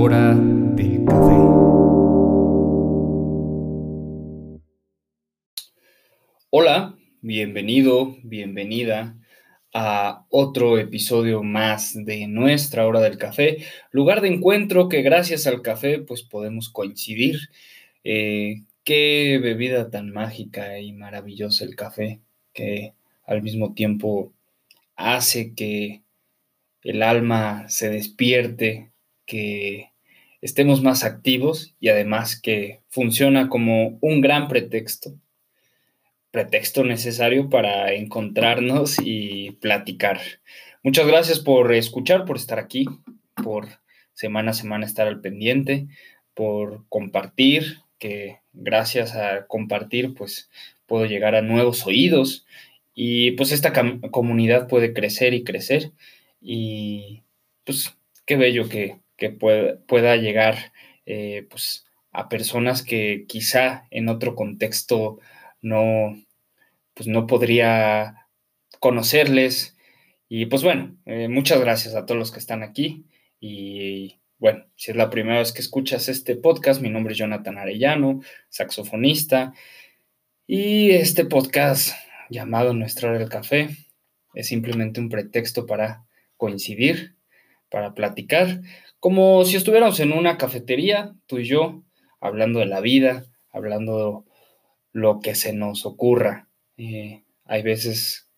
hora del café. Hola, bienvenido, bienvenida a otro episodio más de nuestra hora del café, lugar de encuentro que gracias al café pues podemos coincidir. Eh, qué bebida tan mágica y maravillosa el café, que al mismo tiempo hace que el alma se despierte, que estemos más activos y además que funciona como un gran pretexto, pretexto necesario para encontrarnos y platicar. Muchas gracias por escuchar, por estar aquí, por semana a semana estar al pendiente, por compartir, que gracias a compartir pues puedo llegar a nuevos oídos y pues esta comunidad puede crecer y crecer y pues qué bello que, pueda, llegar eh, pues a personas que quizá en otro contexto no, pues no podría conocerles. Y pues bueno, eh, muchas gracias a todos los que están aquí. Y bueno, si es la primera vez que escuchas este podcast, mi nombre es Jonathan Arellano, saxofonista. Y este podcast llamado Nuestra hora del café es simplemente un pretexto para coincidir, para platicar, como si estuviéramos en una cafetería, tú y yo, hablando de la vida, hablando lo que se nos ocurra. Eh, hay veces,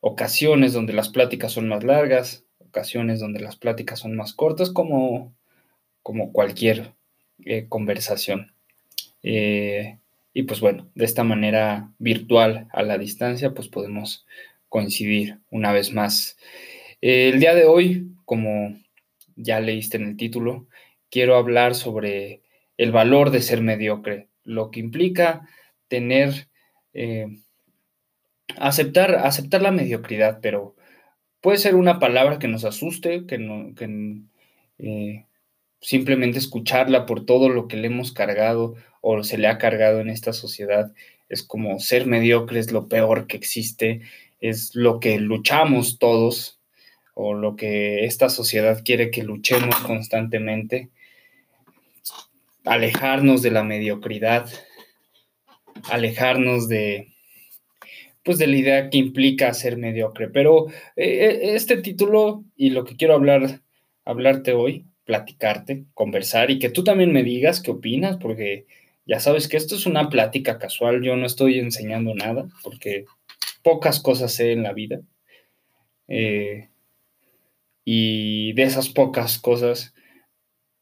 ocasiones donde las pláticas son más largas, ocasiones donde las pláticas son más cortas, como, como cualquier eh, conversación. Eh, y pues bueno, de esta manera virtual a la distancia, pues podemos coincidir una vez más el día de hoy, como ya leíste en el título, quiero hablar sobre el valor de ser mediocre, lo que implica tener, eh, aceptar, aceptar la mediocridad, pero puede ser una palabra que nos asuste, que, no, eh, simplemente escucharla por todo lo que le hemos cargado o se le ha cargado en esta sociedad. Es como ser mediocre es lo peor que existe, es lo que luchamos todos, o lo que esta sociedad quiere que luchemos constantemente, alejarnos de la mediocridad, alejarnos de pues de la idea que implica ser mediocre. Pero eh, eh, este título y lo que quiero hablar, hablarte hoy, platicarte, conversar y que tú también me digas qué opinas, porque ya sabes que esto es una plática casual, yo no estoy enseñando nada, porque pocas cosas sé en la vida. Eh, y de esas pocas cosas,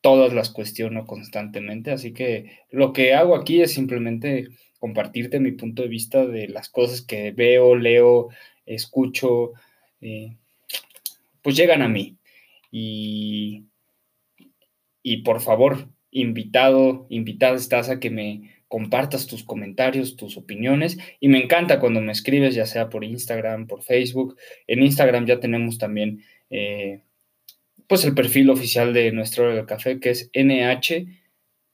todas las cuestiono constantemente. Así que lo que hago aquí es simplemente compartirte mi punto de vista de las cosas que veo, leo, escucho, eh, pues llegan a mí. Y, y por favor, invitado, invitada estás a que me compartas tus comentarios, tus opiniones. Y me encanta cuando me escribes, ya sea por Instagram, por Facebook. En Instagram ya tenemos también eh, pues el perfil oficial de nuestra hora del café, que es NH,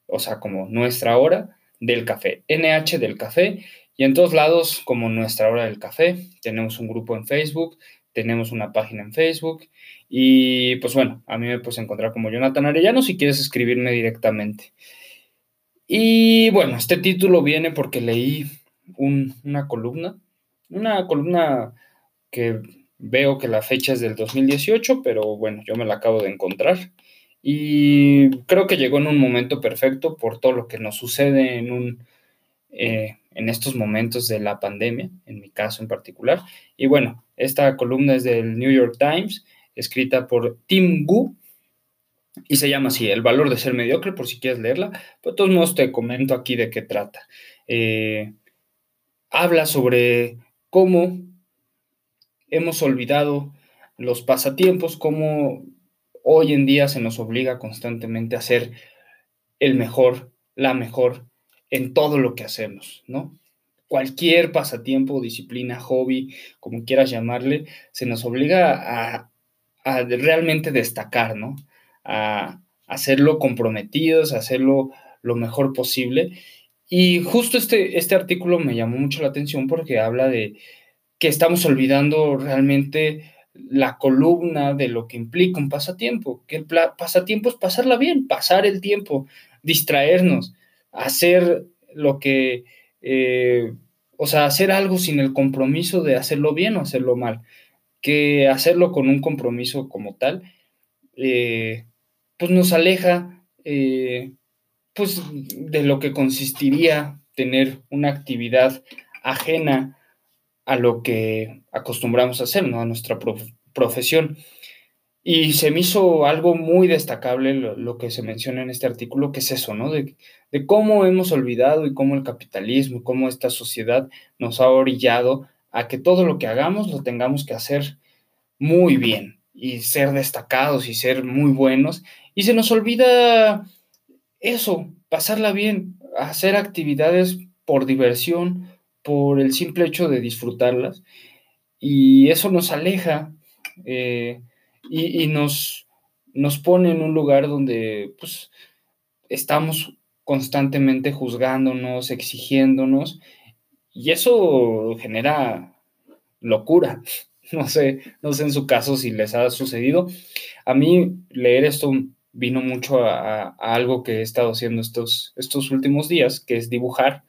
o sea, como nuestra hora del café, NH del café, y en todos lados como nuestra hora del café. Tenemos un grupo en Facebook, tenemos una página en Facebook, y pues bueno, a mí me puedes encontrar como Jonathan Arellano si quieres escribirme directamente. Y bueno, este título viene porque leí una columna, una columna que Veo que la fecha es del 2018, pero bueno, yo me la acabo de encontrar. Y creo que llegó en un momento perfecto por todo lo que nos sucede en, un, eh, en estos momentos de la pandemia, en mi caso en particular. Y bueno, esta columna es del New York Times, escrita por Tim Gu, y se llama así, El valor de ser mediocre, por si quieres leerla. Pero de todos modos te comento aquí de qué trata. Eh, habla sobre cómo hemos olvidado los pasatiempos, como hoy en día se nos obliga constantemente a ser el mejor, la mejor en todo lo que hacemos, ¿no? Cualquier pasatiempo, disciplina, hobby, como quieras llamarle, se nos obliga a, realmente destacar, ¿no? A, hacerlo comprometidos, a hacerlo lo mejor posible. Y justo este, este artículo me llamó mucho la atención porque habla de, que estamos olvidando realmente la columna de lo que implica un pasatiempo, que el pasatiempo es pasarla bien, pasar el tiempo, distraernos, hacer lo que, eh, o sea, hacer algo sin el compromiso de hacerlo bien o hacerlo mal, que hacerlo con un compromiso como tal, eh, pues nos aleja, eh, pues, de lo que consistiría tener una actividad ajena a lo que acostumbramos a hacer, ¿no? A nuestra profesión. Y se me hizo algo muy destacable lo, que se menciona en este artículo, que es eso, ¿no? De, de cómo hemos olvidado y cómo el capitalismo, cómo esta sociedad nos ha orillado a que todo lo que hagamos lo tengamos que hacer muy bien y ser destacados y ser muy buenos. Y se nos olvida eso, pasarla bien, hacer actividades por diversión, por el simple hecho de disfrutarlas. Y eso nos aleja eh, y, nos, nos pone en un lugar donde pues, estamos constantemente juzgándonos, exigiéndonos, y eso genera locura. No sé, no sé en su caso si les ha sucedido. A mí leer esto vino mucho a, a algo que he estado haciendo estos, estos últimos días, que es dibujar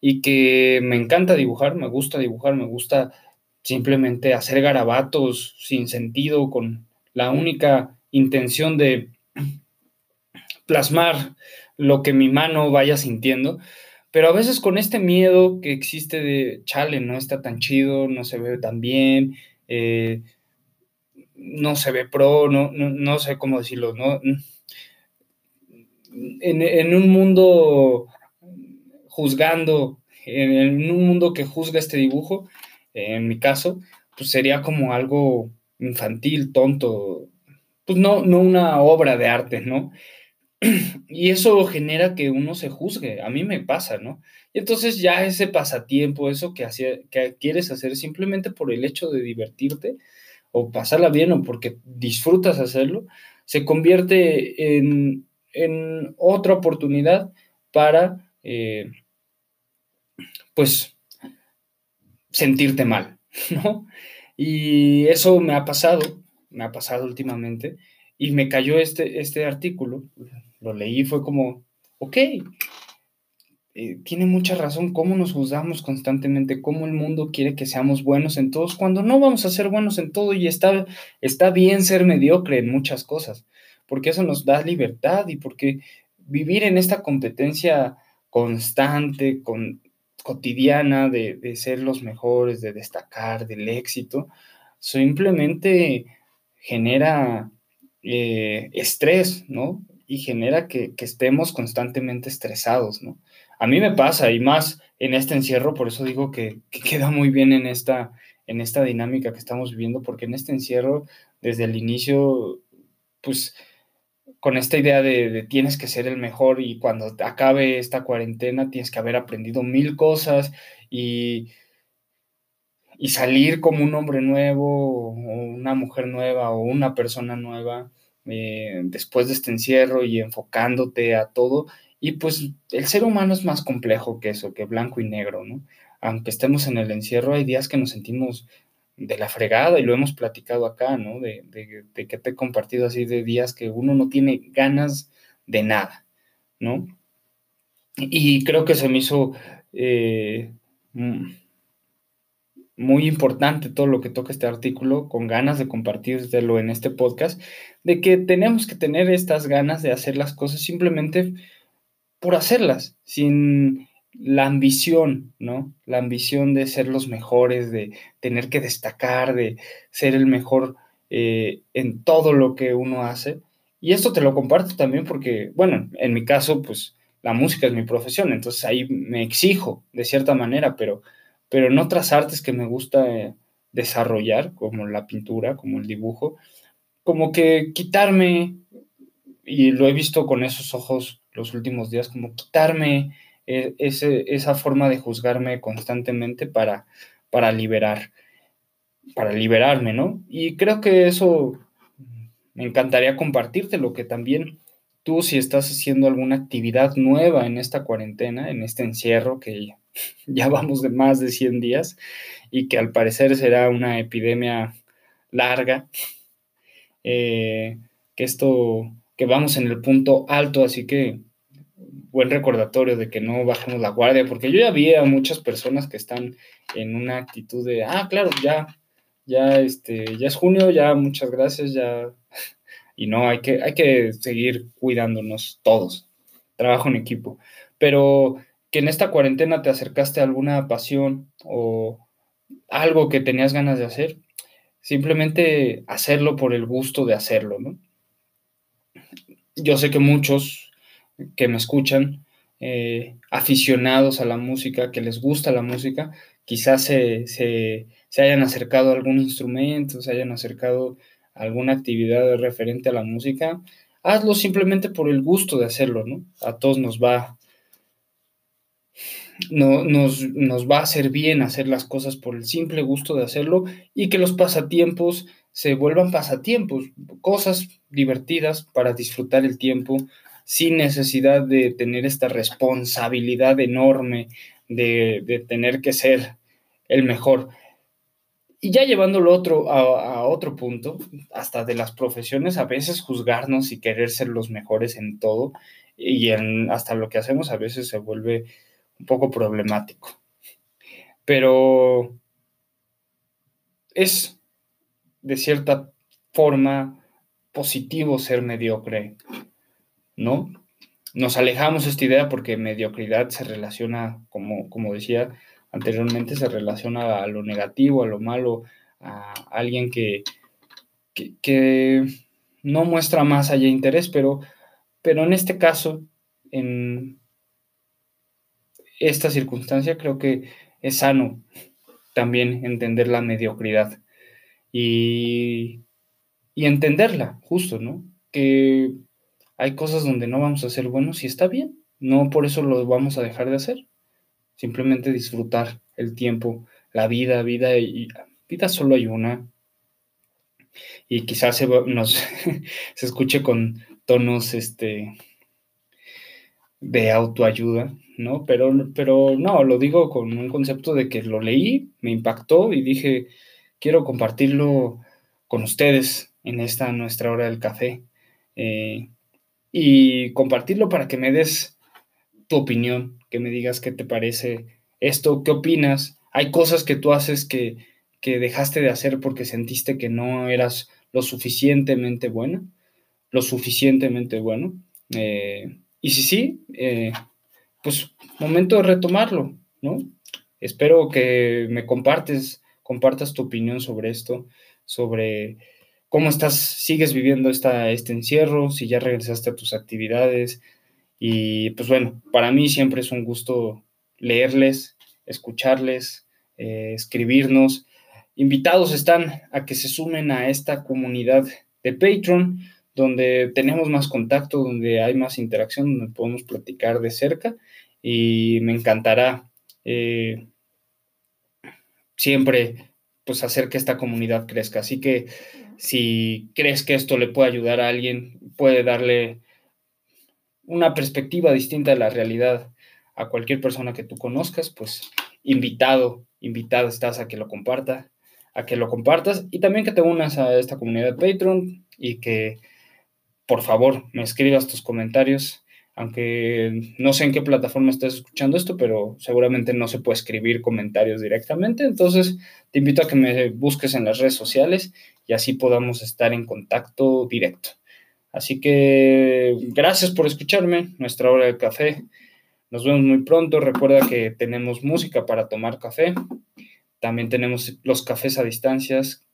y que me encanta dibujar, me gusta dibujar, me gusta simplemente hacer garabatos sin sentido, con la única intención de plasmar lo que mi mano vaya sintiendo, pero a veces con este miedo que existe de, chale, no está tan chido, no se ve tan bien, eh, no se ve pro, no, no, sé cómo decirlo, ¿no? En, en un mundo juzgando, en, un mundo que juzga este dibujo, en mi caso, pues sería como algo infantil, tonto, pues no, no una obra de arte, ¿no? Y eso genera que uno se juzgue, a mí me pasa, ¿no? Y entonces ya ese pasatiempo, eso que, que quieres hacer simplemente por el hecho de divertirte o pasarla bien o porque disfrutas hacerlo, se convierte en, otra oportunidad para eh, pues sentirte mal, ¿no? Y eso me ha pasado, me ha pasado últimamente, y me cayó este, este artículo, lo leí, fue como, ok, eh, tiene mucha razón cómo nos juzgamos constantemente, cómo el mundo quiere que seamos buenos en todos, cuando no vamos a ser buenos en todo y está, está bien ser mediocre en muchas cosas, porque eso nos da libertad y porque vivir en esta competencia constante, con, cotidiana de, ser los mejores, de destacar, del éxito, simplemente genera eh, estrés, ¿no? Y genera que, estemos constantemente estresados, ¿no? A mí me pasa, y más en este encierro, por eso digo que, que, queda muy bien en esta, en esta dinámica que estamos viviendo, porque en este encierro, desde el inicio, pues con esta idea de, tienes que ser el mejor y cuando acabe esta cuarentena tienes que haber aprendido mil cosas y, y salir como un hombre nuevo o una mujer nueva o una persona nueva eh, después de este encierro y enfocándote a todo. Y pues el ser humano es más complejo que eso, que blanco y negro, ¿no? Aunque estemos en el encierro, hay días que nos sentimos de la fregada y lo hemos platicado acá, ¿no? De, que te he compartido así de días que uno no tiene ganas de nada, ¿no? Y creo que se me hizo eh, mm, muy importante todo lo que toca este artículo, con ganas de compartirlo en este podcast, de que tenemos que tener estas ganas de hacer las cosas simplemente por hacerlas, sin la ambición, ¿no? La ambición de ser los mejores, de tener que destacar, de ser el mejor eh, en todo lo que uno hace. Y esto te lo comparto también porque, bueno, en mi caso, pues la música es mi profesión, entonces ahí me exijo de cierta manera, pero, pero en otras artes que me gusta eh, desarrollar, como la pintura, como el dibujo, como que quitarme, y lo he visto con esos ojos los últimos días, como quitarme e, esa forma de juzgarme constantemente para, para liberar, para liberarme, ¿no? Y creo que eso me encantaría compartirte, lo que también tú si estás haciendo alguna actividad nueva en esta cuarentena, en este encierro que ya vamos de más de 100 días y que al parecer será una epidemia larga, eh, que esto, que vamos en el punto alto, así que buen recordatorio de que no bajemos la guardia, porque yo ya vi a muchas personas que están en una actitud de, ah, claro, ya, ya, este, ya es junio, ya, muchas gracias, ya, y no, hay que, hay que seguir cuidándonos todos, trabajo en equipo, pero que en esta cuarentena te acercaste a alguna pasión o algo que tenías ganas de hacer, simplemente hacerlo por el gusto de hacerlo, ¿no? Yo sé que muchos que me escuchan, eh, aficionados a la música, que les gusta la música, quizás se, se, hayan acercado a algún instrumento, se hayan acercado a alguna actividad referente a la música, hazlo simplemente por el gusto de hacerlo, ¿no? A todos nos va, no, nos, nos va a hacer bien hacer las cosas por el simple gusto de hacerlo y que los pasatiempos se vuelvan pasatiempos, cosas divertidas para disfrutar el tiempo, sin necesidad de tener esta responsabilidad enorme de, tener que ser el mejor. Y ya llevándolo otro, a, otro punto, hasta de las profesiones, a veces juzgarnos y querer ser los mejores en todo, y en, hasta lo que hacemos a veces se vuelve un poco problemático. Pero es de cierta forma positivo ser mediocre ¿no? Nos alejamos de esta idea porque mediocridad se relaciona, como, como decía anteriormente, se relaciona a lo negativo, a lo malo, a alguien que, que, no muestra más allá interés, pero, pero en este caso, en esta circunstancia, creo que es sano también entender la mediocridad y, y entenderla, justo, ¿no? Que hay cosas donde no vamos a ser buenos y está bien. No por eso lo vamos a dejar de hacer. Simplemente disfrutar el tiempo, la vida, vida y vida solo hay una. Y quizás se, nos, se escuche con tonos este, de autoayuda, ¿no? Pero, pero no, lo digo con un concepto de que lo leí, me impactó y dije, quiero compartirlo con ustedes en esta nuestra hora del café. Eh, y compartirlo para que me des tu opinión, que me digas qué te parece esto, qué opinas. Hay cosas que tú haces que, que dejaste de hacer porque sentiste que no eras lo suficientemente bueno, lo suficientemente bueno. Eh, y si sí, eh, pues momento de retomarlo, ¿no? Espero que me compartes, compartas tu opinión sobre esto, sobre cómo estás, sigues viviendo esta, este encierro, si ya regresaste a tus actividades. Y pues bueno, para mí siempre es un gusto leerles, escucharles, eh, escribirnos. Invitados están a que se sumen a esta comunidad de Patreon, donde tenemos más contacto, donde hay más interacción, donde podemos platicar de cerca y me encantará eh, siempre pues hacer que esta comunidad crezca. Así que si crees que esto le puede ayudar a alguien, puede darle una perspectiva distinta de la realidad a cualquier persona que tú conozcas, pues invitado, invitado estás a que lo comparta, a que lo compartas y también que te unas a esta comunidad de Patreon y que por favor me escribas tus comentarios aunque no sé en qué plataforma estás escuchando esto, pero seguramente no se puede escribir comentarios directamente. Entonces, te invito a que me busques en las redes sociales y así podamos estar en contacto directo. Así que gracias por escucharme, nuestra hora de café. Nos vemos muy pronto. Recuerda que tenemos música para tomar café. También tenemos los cafés a distancias,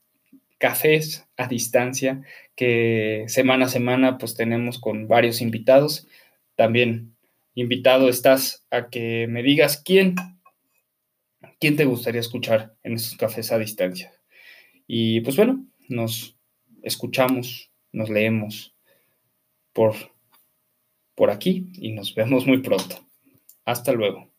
cafés a distancia, que semana a semana pues tenemos con varios invitados también invitado estás a que me digas quién, quién te gustaría escuchar en estos cafés a distancia. Y pues bueno, nos escuchamos, nos leemos por, por aquí y nos vemos muy pronto. Hasta luego.